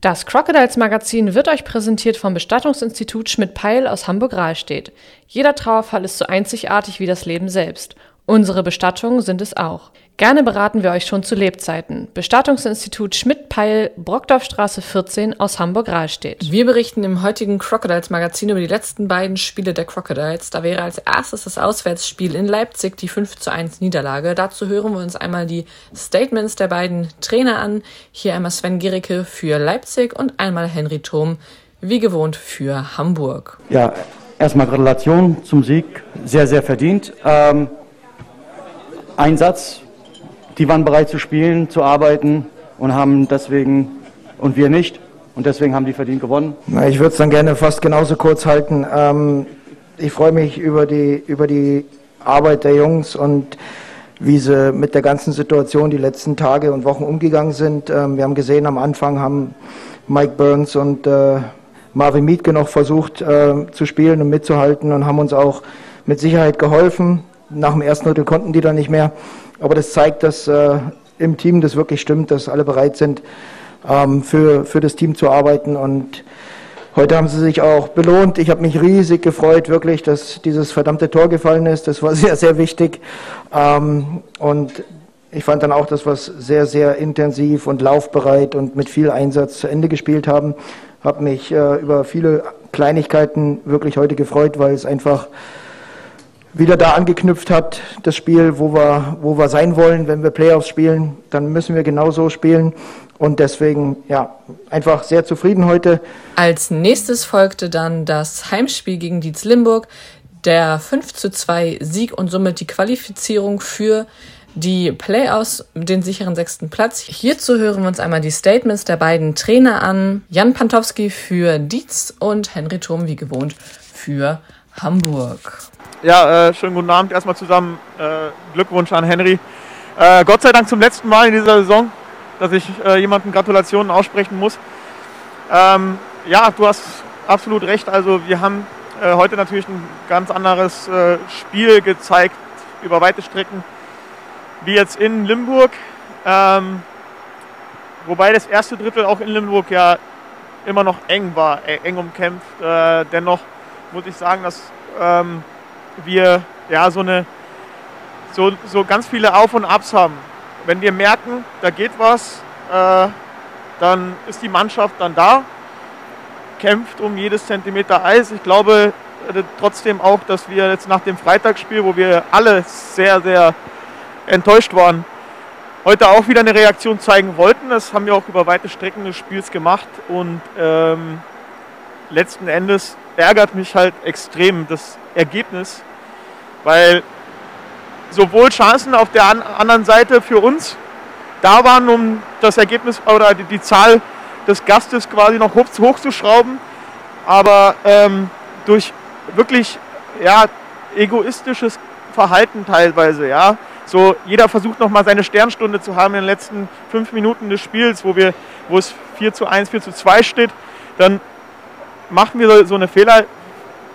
Das Crocodiles Magazin wird euch präsentiert vom Bestattungsinstitut Schmidt-Peil aus Hamburg-Rahlstedt. Jeder Trauerfall ist so einzigartig wie das Leben selbst. Unsere Bestattungen sind es auch. Gerne beraten wir euch schon zu Lebzeiten. Bestattungsinstitut Schmidt-Peil, Brockdorfstraße 14 aus Hamburg-Rahlstedt. Wir berichten im heutigen Crocodiles Magazin über die letzten beiden Spiele der Crocodiles. Da wäre als erstes das Auswärtsspiel in Leipzig die 5 zu 1 Niederlage. Dazu hören wir uns einmal die Statements der beiden Trainer an. Hier einmal Sven Gericke für Leipzig und einmal Henry Thom, wie gewohnt, für Hamburg. Ja, erstmal Gratulation zum Sieg. Sehr, sehr verdient. Ähm Einsatz. Die waren bereit zu spielen, zu arbeiten und haben deswegen, und wir nicht, und deswegen haben die verdient gewonnen. Ich würde es dann gerne fast genauso kurz halten. Ähm, ich freue mich über die, über die Arbeit der Jungs und wie sie mit der ganzen Situation die letzten Tage und Wochen umgegangen sind. Ähm, wir haben gesehen, am Anfang haben Mike Burns und äh, Marvin Mietke noch versucht äh, zu spielen und mitzuhalten und haben uns auch mit Sicherheit geholfen. Nach dem ersten Drittel konnten die dann nicht mehr. Aber das zeigt, dass äh, im Team das wirklich stimmt, dass alle bereit sind, ähm, für, für das Team zu arbeiten. Und heute haben sie sich auch belohnt. Ich habe mich riesig gefreut, wirklich, dass dieses verdammte Tor gefallen ist. Das war sehr, sehr wichtig. Ähm, und ich fand dann auch, dass wir es sehr, sehr intensiv und laufbereit und mit viel Einsatz zu Ende gespielt haben. Habe mich äh, über viele Kleinigkeiten wirklich heute gefreut, weil es einfach wieder da angeknüpft hat, das Spiel, wo wir, wo wir sein wollen, wenn wir Playoffs spielen, dann müssen wir genauso spielen. Und deswegen, ja, einfach sehr zufrieden heute. Als nächstes folgte dann das Heimspiel gegen Dietz Limburg, der 5 zu 2 Sieg und somit die Qualifizierung für die Playoffs den sicheren sechsten Platz. Hierzu hören wir uns einmal die Statements der beiden Trainer an. Jan Pantowski für Dietz und Henry Thurm wie gewohnt für Hamburg. Ja, äh, schönen guten Abend erstmal zusammen. Äh, Glückwunsch an Henry. Äh, Gott sei Dank zum letzten Mal in dieser Saison, dass ich äh, jemanden Gratulationen aussprechen muss. Ähm, ja, du hast absolut recht. Also wir haben äh, heute natürlich ein ganz anderes äh, Spiel gezeigt über weite Strecken wie jetzt in Limburg. Ähm, wobei das erste Drittel auch in Limburg ja immer noch eng war, eng umkämpft. dennoch muss ich sagen, dass ähm, wir ja so eine so, so ganz viele Auf und Abs haben. Wenn wir merken, da geht was, äh, dann ist die Mannschaft dann da, kämpft um jedes Zentimeter Eis. Ich glaube äh, trotzdem auch, dass wir jetzt nach dem Freitagsspiel, wo wir alle sehr, sehr enttäuscht waren, heute auch wieder eine Reaktion zeigen wollten. Das haben wir auch über weite Strecken des Spiels gemacht und ähm, letzten Endes ärgert mich halt extrem das Ergebnis, weil sowohl Chancen auf der anderen Seite für uns da waren, um das Ergebnis oder die, Zahl des Gastes quasi noch hoch, hochzuschrauben, aber ähm, durch wirklich ja, egoistisches Verhalten teilweise, ja. So, jeder versucht nochmal seine Sternstunde zu haben in den letzten fünf Minuten des Spiels, wo, wir, wo es 4 zu 1, 4 zu 2 steht. Dann machen wir so eine Fehler,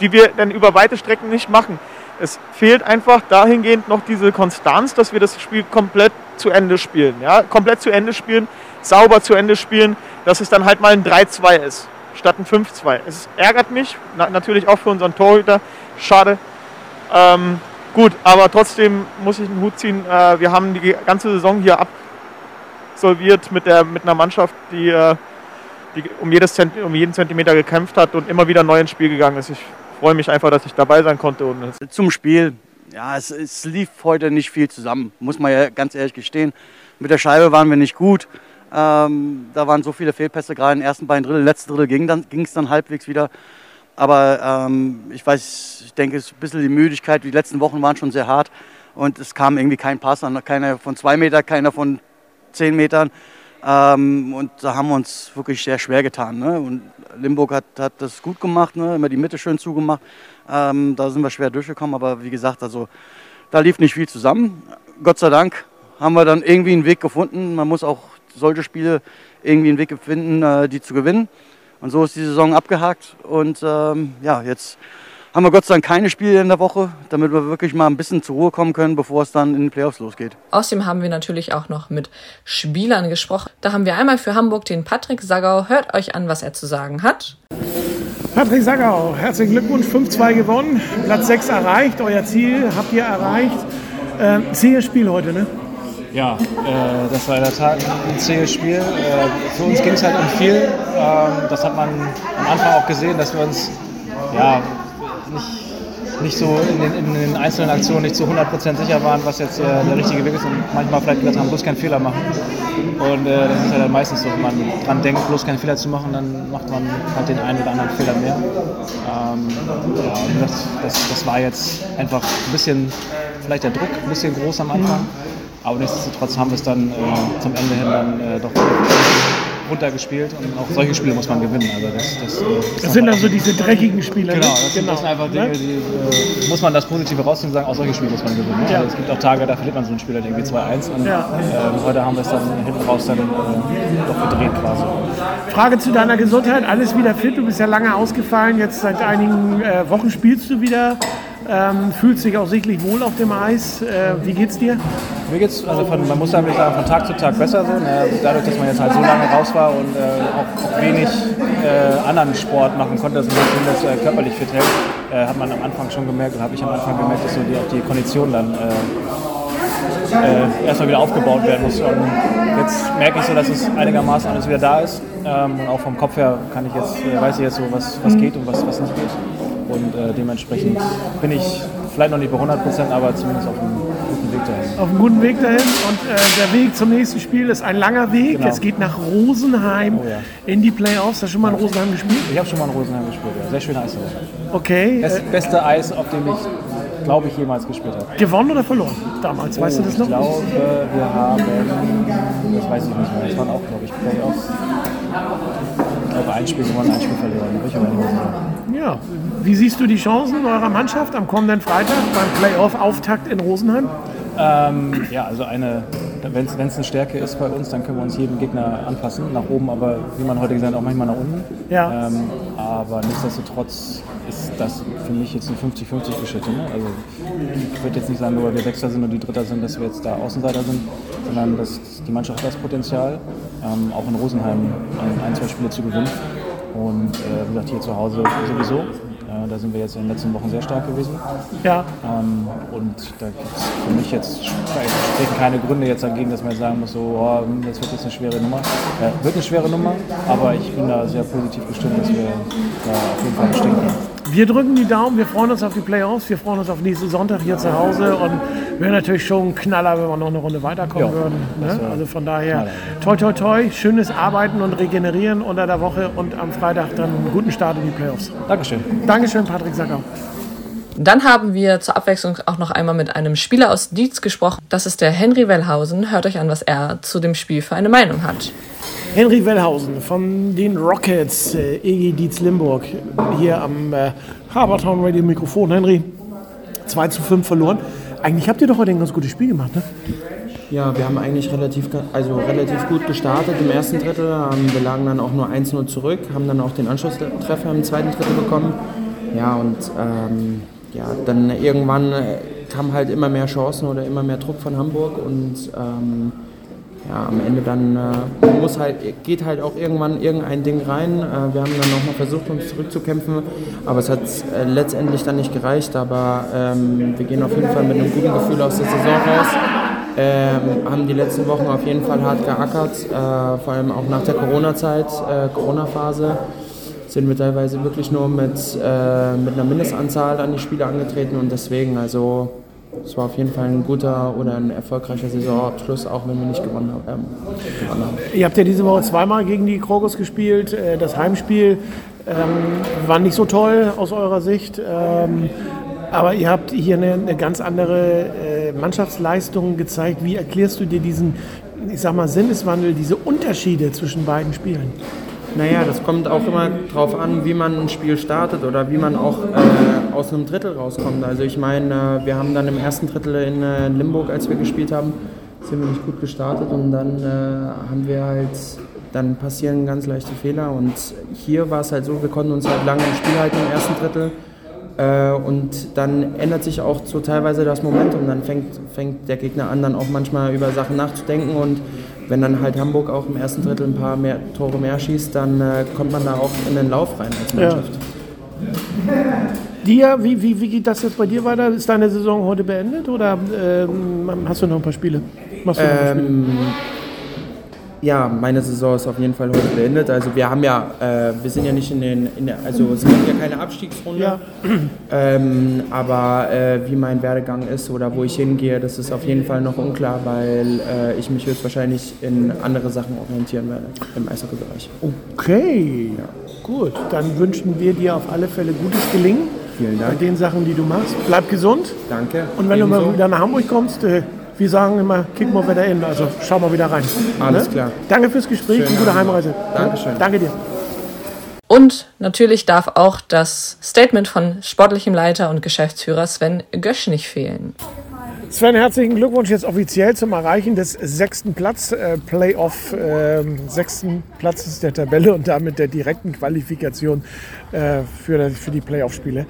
die wir dann über weite Strecken nicht machen. Es fehlt einfach dahingehend noch diese Konstanz, dass wir das Spiel komplett zu Ende spielen. Ja? Komplett zu Ende spielen, sauber zu Ende spielen, dass es dann halt mal ein 3-2 ist, statt ein 5-2. Es ärgert mich, na, natürlich auch für unseren Torhüter, schade. Ähm, gut, aber trotzdem muss ich einen Hut ziehen. Äh, wir haben die ganze Saison hier absolviert mit, der, mit einer Mannschaft, die, äh, die um, jedes um jeden Zentimeter gekämpft hat und immer wieder neu ins Spiel gegangen ist. Ich freue mich einfach, dass ich dabei sein konnte. Und Zum Spiel, ja, es, es, lief heute nicht viel zusammen, muss man ja ganz ehrlich gestehen. Mit der Scheibe waren wir nicht gut. Ähm, da waren so viele Fehlpässe, gerade im ersten beiden Drittel. Letzten Drittel ging es dann, dann halbwegs wieder. Aber ähm, ich weiß, ich denke, es ist ein bisschen die Müdigkeit. Die letzten Wochen waren schon sehr hart und es kam irgendwie kein Pass an. Keiner von zwei Metern, keiner von zehn Metern. Ähm, und da haben wir uns wirklich sehr schwer getan. Ne? Und Limburg hat, hat das gut gemacht, ne? immer die Mitte schön zugemacht. Ähm, da sind wir schwer durchgekommen, aber wie gesagt, also da lief nicht viel zusammen. Gott sei Dank haben wir dann irgendwie einen Weg gefunden. Man muss auch solche Spiele irgendwie einen Weg finden, äh, die zu gewinnen. Und so ist die Saison abgehakt. Und ähm, ja, jetzt haben wir Gott sei Dank keine Spiele in der Woche, damit wir wirklich mal ein bisschen zur Ruhe kommen können, bevor es dann in den Playoffs losgeht. Außerdem haben wir natürlich auch noch mit Spielern gesprochen. Da haben wir einmal für Hamburg den Patrick Sagau. Hört euch an, was er zu sagen hat. Patrick Sagau, herzlichen Glückwunsch, 5-2 gewonnen, Platz 6 erreicht, euer Ziel habt ihr erreicht. Äh, zähes Spiel heute, ne? Ja, äh, das war in der Tat ein zähes Spiel. Äh, für uns ging es halt um viel. Ähm, das hat man am Anfang auch gesehen, dass wir uns ja, nicht, so in den, in den, einzelnen Aktionen nicht zu 100% sicher waren, was jetzt der, der richtige Weg ist und manchmal vielleicht gesagt haben, bloß keinen Fehler machen. Und äh, das ist ja dann meistens so, wenn man dran denkt, bloß keinen Fehler zu machen, dann macht man halt den einen oder anderen Fehler mehr. Ähm, ja, das, das, das war jetzt einfach ein bisschen, vielleicht der Druck ein bisschen groß am Anfang. Aber nichtsdestotrotz haben wir es dann äh, zum Ende hin dann äh, doch runtergespielt und auch solche Spiele muss man gewinnen. Also das, das, das, das sind also diese dreckigen Spiele. Genau, das, genau. sind einfach Dinge, die äh, muss man das Positive rausziehen und sagen, auch solche Spiele muss man gewinnen. Ne? Ja. Also es gibt auch Tage, da verliert man so ein Spiel halt irgendwie 2-1 und ja. äh, heute haben wir es dann hinten raus dann äh, doch gedreht quasi. Frage zu deiner Gesundheit, alles wieder fit, du bist ja lange ausgefallen, jetzt seit einigen äh, Wochen spielst du wieder. Ähm, fühlt sich auch sichtlich wohl auf dem Eis. Äh, wie geht's dir? Mir geht's, also von, man muss sagen, von Tag zu Tag besser so. Ne? Dadurch, dass man jetzt halt so lange raus war und äh, auch, auch, wenig äh, anderen Sport machen konnte, dass man das äh, körperlich fit hält, äh, hat man am Anfang schon gemerkt, oder habe ich am Anfang gemerkt, dass so die, auch die Kondition dann äh, erstmal wieder aufgebaut werden muss. Und jetzt merke ich so, dass es einigermaßen alles wieder da ist. Ähm, und auch vom Kopf her kann ich jetzt, weiß ich jetzt so, was, was geht und was, was nicht geht. Und äh, dementsprechend bin ich vielleicht noch nicht bei 100 Prozent, aber zumindest auf einem guten Weg dahin. Auf einem guten Weg dahin. Und äh, der Weg zum nächsten Spiel ist ein langer Weg. Genau. Es geht nach Rosenheim oh, ja. in die Playoffs. Hast du schon mal in Rosenheim gespielt? Ich habe schon mal in Rosenheim gespielt, ja. Sehr schöne Eis. Okay. Das beste Eis, auf dem ich, glaube ich, jemals gespielt habe. Gewonnen oder verloren damals? Oh, weißt du das noch? Ich glaube, wir haben, das weiß ich nicht mehr, das waren auch, glaube ich, Playoffs. Glaube, ein Spiel gewonnen, ein Spiel verloren. Ich aber nicht. Ja, wie siehst du die Chancen eurer Mannschaft am kommenden Freitag beim Playoff-Auftakt in Rosenheim? Ähm, ja, also eine, wenn es eine Stärke ist bei uns, dann können wir uns jedem Gegner anpassen, nach oben, aber wie man heute gesagt hat, auch manchmal nach unten. Ja. Ähm, aber nichtsdestotrotz das für mich jetzt eine 50-50-Geschichte. Ne? Also ich würde jetzt nicht sagen, nur weil wir Sechster sind und die Dritter sind, dass wir jetzt da Außenseiter sind, sondern dass die Mannschaft hat das Potenzial, ähm, auch in Rosenheim ein, zwei Spiele zu gewinnen. Und äh, wie gesagt, hier zu Hause sowieso. Äh, da sind wir jetzt in den letzten Wochen sehr stark gewesen. Ja. Ähm, und da gibt es für mich jetzt sprechen keine Gründe jetzt dagegen, dass man jetzt sagen muss, so, oh, das wird jetzt eine schwere Nummer. Äh, wird eine schwere Nummer, aber ich bin da sehr positiv gestimmt, dass wir da auf jeden Fall bestehen können. Wir drücken die Daumen, wir freuen uns auf die Playoffs, wir freuen uns auf nächsten Sonntag hier zu Hause und wäre natürlich schon ein Knaller, wenn wir noch eine Runde weiterkommen ja, würden. Ne? Also von daher, toi toi toi, schönes Arbeiten und Regenerieren unter der Woche und am Freitag dann einen guten Start in die Playoffs. Dankeschön. Dankeschön, Patrick Sacker. Dann haben wir zur Abwechslung auch noch einmal mit einem Spieler aus Dietz gesprochen. Das ist der Henry Wellhausen. Hört euch an, was er zu dem Spiel für eine Meinung hat. Henry Wellhausen von den Rockets, äh, EG Dietz Limburg, hier am äh, Habertown Radio Mikrofon. Henry, 2 zu 5 verloren. Eigentlich habt ihr doch heute ein ganz gutes Spiel gemacht, ne? Ja, wir haben eigentlich relativ, also relativ gut gestartet im ersten Drittel. Wir lagen dann auch nur 1-0 zurück, haben dann auch den Anschlusstreffer im zweiten Drittel bekommen. Ja, und ähm, ja, dann irgendwann äh, kamen halt immer mehr Chancen oder immer mehr Druck von Hamburg und ähm, ja, am Ende dann äh, muss halt, geht halt auch irgendwann irgendein Ding rein. Äh, wir haben dann nochmal versucht, uns zurückzukämpfen, aber es hat äh, letztendlich dann nicht gereicht. Aber ähm, wir gehen auf jeden Fall mit einem guten Gefühl aus der Saison raus. Ähm, haben die letzten Wochen auf jeden Fall hart geackert, äh, vor allem auch nach der Corona-Zeit, äh, Corona-Phase sind wir teilweise wirklich nur mit, äh, mit einer Mindestanzahl an die Spiele angetreten und deswegen, also es war auf jeden Fall ein guter oder ein erfolgreicher Saisonabschluss, auch wenn wir nicht gewonnen haben. Ähm, haben. Ihr habt ja diese Woche zweimal gegen die Krogos gespielt. Äh, das Heimspiel ähm, war nicht so toll aus eurer Sicht. Ähm, aber ihr habt hier eine, eine ganz andere äh, Mannschaftsleistung gezeigt. Wie erklärst du dir diesen, ich sag mal, Sinneswandel, diese Unterschiede zwischen beiden Spielen? Naja, das kommt auch immer darauf an, wie man ein Spiel startet oder wie man auch äh, aus einem Drittel rauskommt. Also ich meine, äh, wir haben dann im ersten Drittel in äh, Limburg, als wir gespielt haben, sind wir nicht gut gestartet und dann äh, haben wir halt, dann passieren ganz leichte Fehler und hier war es halt so, wir konnten uns halt lange im Spiel halten im ersten Drittel und dann ändert sich auch so teilweise das Momentum. Dann fängt, fängt der Gegner an, dann auch manchmal über Sachen nachzudenken. Und wenn dann halt Hamburg auch im ersten Drittel ein paar mehr Tore mehr schießt, dann äh, kommt man da auch in den Lauf rein als Mannschaft. Ja. Dir, wie, wie, wie geht das jetzt bei dir weiter? Ist deine Saison heute beendet oder ähm, hast du noch ein paar Spiele? Machst du noch ein paar Spiele? Ähm, ja, meine Saison ist auf jeden Fall heute beendet. Also wir haben ja, äh, wir sind ja nicht in den, in der, also es gibt ja keine Abstiegsrunde. Ja. Ähm, aber äh, wie mein Werdegang ist oder wo ich hingehe, das ist auf jeden Fall noch unklar, weil äh, ich mich höchstwahrscheinlich in andere Sachen orientieren werde im Eishockey-Bereich. Okay, gut. Dann wünschen wir dir auf alle Fälle gutes Gelingen Vielen bei Dank. den Sachen, die du machst. Bleib gesund. Danke. Und wenn du Ebenso. mal wieder nach Hamburg kommst, äh, wir sagen immer, kick mal wieder in. Also schau mal wieder rein. Alles klar. Danke fürs Gespräch Schönen und gute Abend. Heimreise. Dankeschön. Danke dir. Und natürlich darf auch das Statement von sportlichem Leiter und Geschäftsführer Sven Gösch nicht fehlen. Sven, herzlichen Glückwunsch jetzt offiziell zum Erreichen des sechsten Platz, äh, Playoff, ähm, sechsten Platzes der Tabelle und damit der direkten Qualifikation äh, für, für die Playoff-Spiele.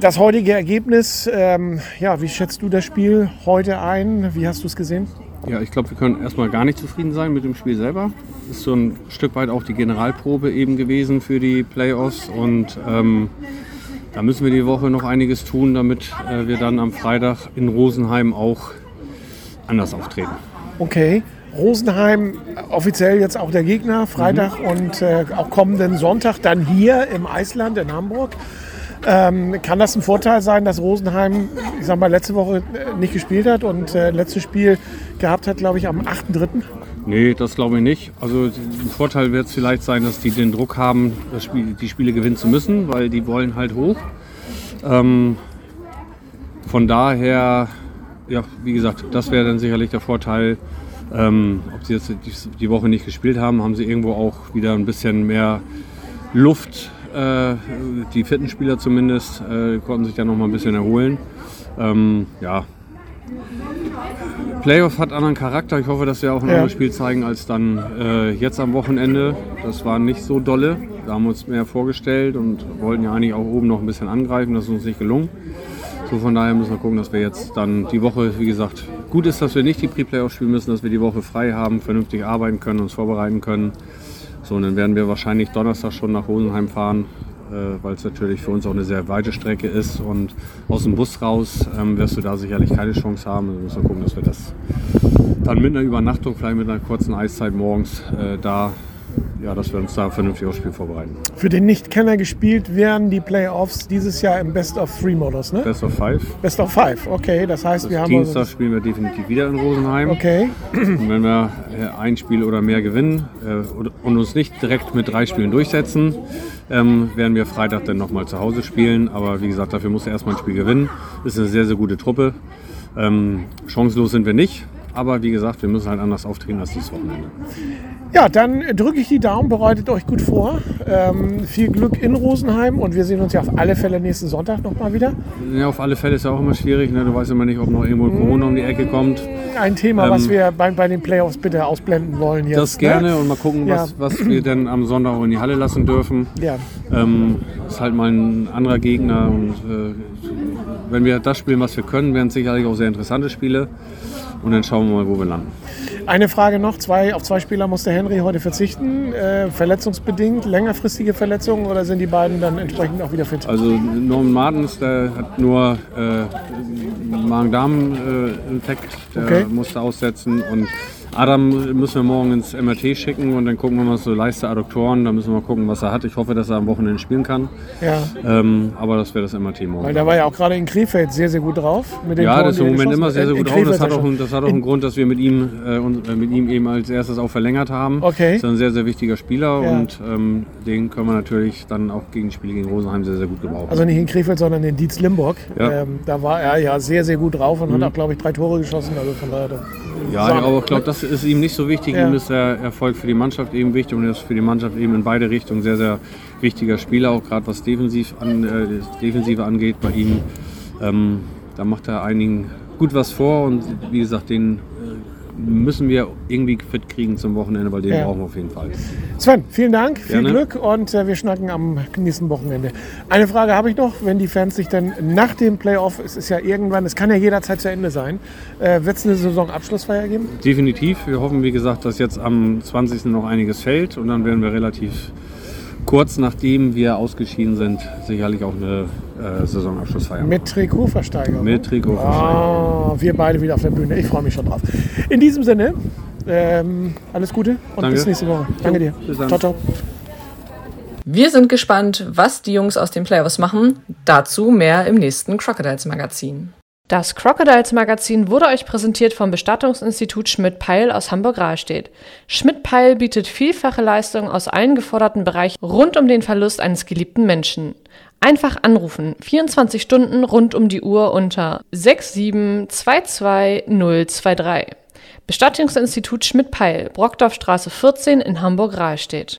Das heutige Ergebnis, ähm, ja, wie schätzt du das Spiel heute ein? Wie hast du es gesehen? Ja, ich glaube, wir können erstmal gar nicht zufrieden sein mit dem Spiel selber. Ist so ein Stück weit auch die Generalprobe eben gewesen für die Playoffs und ähm, da müssen wir die Woche noch einiges tun, damit äh, wir dann am Freitag in Rosenheim auch anders auftreten. Okay. Rosenheim offiziell jetzt auch der Gegner, Freitag und äh, auch kommenden Sonntag dann hier im Eisland in Hamburg. Ähm, kann das ein Vorteil sein, dass Rosenheim, ich sag mal, letzte Woche äh, nicht gespielt hat und äh, letztes Spiel gehabt hat, glaube ich, am 8.3.? Nee, das glaube ich nicht. Also ein Vorteil wird es vielleicht sein, dass die den Druck haben, Spiel, die Spiele gewinnen zu müssen, weil die wollen halt hoch. Ähm, von daher, ja, wie gesagt, das wäre dann sicherlich der Vorteil. Ähm, ob sie jetzt die, Woche nicht gespielt haben, haben sie irgendwo auch wieder ein bisschen mehr Luft. Äh, die fitten Spieler zumindest äh, konnten sich dann noch mal ein bisschen erholen. Ähm, ja, Playoff hat anderen Charakter. Ich hoffe, dass wir auch ein Ja. anderes Spiel zeigen als dann äh, jetzt am Wochenende. Das war nicht so dolle. Da haben wir uns mehr vorgestellt und wollten ja eigentlich auch oben noch ein bisschen angreifen. Das ist uns nicht gelungen. So von daher müssen wir gucken, dass wir jetzt dann die Woche, wie gesagt, gut ist, dass wir nicht die Pre-Playoff spielen müssen, dass wir die Woche frei haben, vernünftig arbeiten können, uns vorbereiten können. So, und dann werden wir wahrscheinlich Donnerstag schon nach Rosenheim fahren, äh, weil es natürlich für uns auch eine sehr weite Strecke ist. Und aus dem Bus raus ähm, wirst du da sicherlich keine Chance haben. Also müssen wir gucken, dass wir das dann mit einer Übernachtung, vielleicht mit einer kurzen Eiszeit morgens äh, da, ja, dass wir uns da vernünftig aufs Spiel vorbereiten. Für den Nichtkenner gespielt werden die Playoffs dieses Jahr im Best-of-Three-Modus, ne? Best of Five. Best of Five, okay. Das heißt, wir Das haben... Dienstag spielen wir definitiv wieder in Rosenheim. Okay, Und wenn wir äh, ein Spiel oder mehr gewinnen äh, und- und uns nicht direkt mit drei Spielen durchsetzen, ähm, werden wir Freitag dann nochmal zu Hause spielen. Aber wie gesagt, dafür muss er erstmal ein Spiel gewinnen. Ist eine sehr, sehr gute Truppe. Ähm, chancenlos sind wir nicht. Aber wie gesagt, wir müssen halt anders auftreten als dieses Wochenende. ja, dann drücke ich die Daumen, bereitet euch gut vor. Ähm, viel Glück in Rosenheim und wir sehen uns ja auf alle Fälle nächsten Sonntag nochmal wieder. Ja, auf alle Fälle ist ja auch immer schwierig. Ne? Du weißt immer nicht, ob noch irgendwo Corona um die Ecke kommt. Ein Thema, Ähm, was wir bei, bei den Playoffs bitte ausblenden wollen jetzt. Das gerne Ne? und mal gucken, Ja. was, was wir denn am Sonntag auch in die Halle lassen dürfen. Ja. Ähm, ist halt mal ein anderer Gegner und äh, wenn wir das spielen, was wir können, werden es sicherlich auch sehr interessante Spiele. Und dann schauen wir mal, wo wir landen. Eine Frage noch, zwei, auf zwei Spieler musste Henry heute verzichten, äh, verletzungsbedingt, längerfristige Verletzungen oder sind die beiden dann entsprechend auch wieder fit? Also Norman Martens, der hat nur äh, Magen-Darm-Infekt, der Okay. musste aussetzen. Und Adam müssen wir morgen ins MRT schicken und dann gucken wir mal so Leiste Adduktoren. Da müssen wir mal gucken, was er hat. Ich hoffe, dass er am Wochenende spielen kann. Ja, Ähm, aber das wäre das MRT morgen. weil der war ja auch gerade in Krefeld sehr, sehr gut drauf. Mit den Ja, Toren, das ist im Moment immer sehr, sehr gut drauf. Das hat, auch, das hat auch einen Grund, dass wir mit ihm, äh, und, äh, mit ihm eben als erstes auch verlängert haben. Okay. Das ist ein sehr, sehr wichtiger Spieler Ja. und ähm, den können wir natürlich dann auch gegen Spiele gegen Rosenheim sehr, sehr gut gebrauchen. Also nicht in Krefeld, sondern in Dietz Limburg. Ja. Mhm. Ähm, da war er ja sehr, sehr gut drauf und hat auch, glaube ich, drei Tore geschossen. Also von daher. Ja, Sagen- aber ich glaube, das ist ihm nicht so wichtig. Ja. Ihm ist der Erfolg für die Mannschaft eben wichtig und er ist für die Mannschaft eben in beide Richtungen sehr, sehr wichtiger Spieler, auch gerade was defensiv an, äh, Defensive angeht bei ihm. Ähm, da macht er einigen gut was vor und wie gesagt, den müssen wir irgendwie fit kriegen zum Wochenende, weil den Ja. brauchen wir auf jeden Fall. Sven, vielen Dank, viel Gerne. Glück und äh, wir schnacken am nächsten Wochenende. Eine Frage habe ich noch, wenn die Fans sich dann nach dem Playoff, es ist ja irgendwann, es kann ja jederzeit zu Ende sein, äh, wird es eine Saisonabschlussfeier geben? Definitiv. Wir hoffen, wie gesagt, dass jetzt am 20. noch einiges fällt und dann werden wir relativ kurz nachdem wir ausgeschieden sind, sicherlich auch eine äh, Saisonabschlussfeier. Mit Trikotversteigerung. Mit Trikot. Ah, wir beide wieder auf der Bühne. Ich freue mich schon drauf. In diesem Sinne, ähm, alles Gute und Danke. bis nächste Woche. Danke dir. bis dann. Ciao, ciao. Wir sind gespannt, was die Jungs aus den Playoffs machen. Dazu mehr im nächsten Crocodiles Magazin. Das Crocodiles Magazin wurde euch präsentiert vom Bestattungsinstitut Schmidt-Peil aus Hamburg-Rahlstedt. Schmidt-Peil bietet vielfache Leistungen aus allen geforderten Bereichen rund um den Verlust eines geliebten Menschen. Einfach anrufen, 24 Stunden rund um die Uhr unter 6722023. Bestattungsinstitut Schmidt-Peil, Brockdorfstraße 14 in Hamburg-Rahlstedt.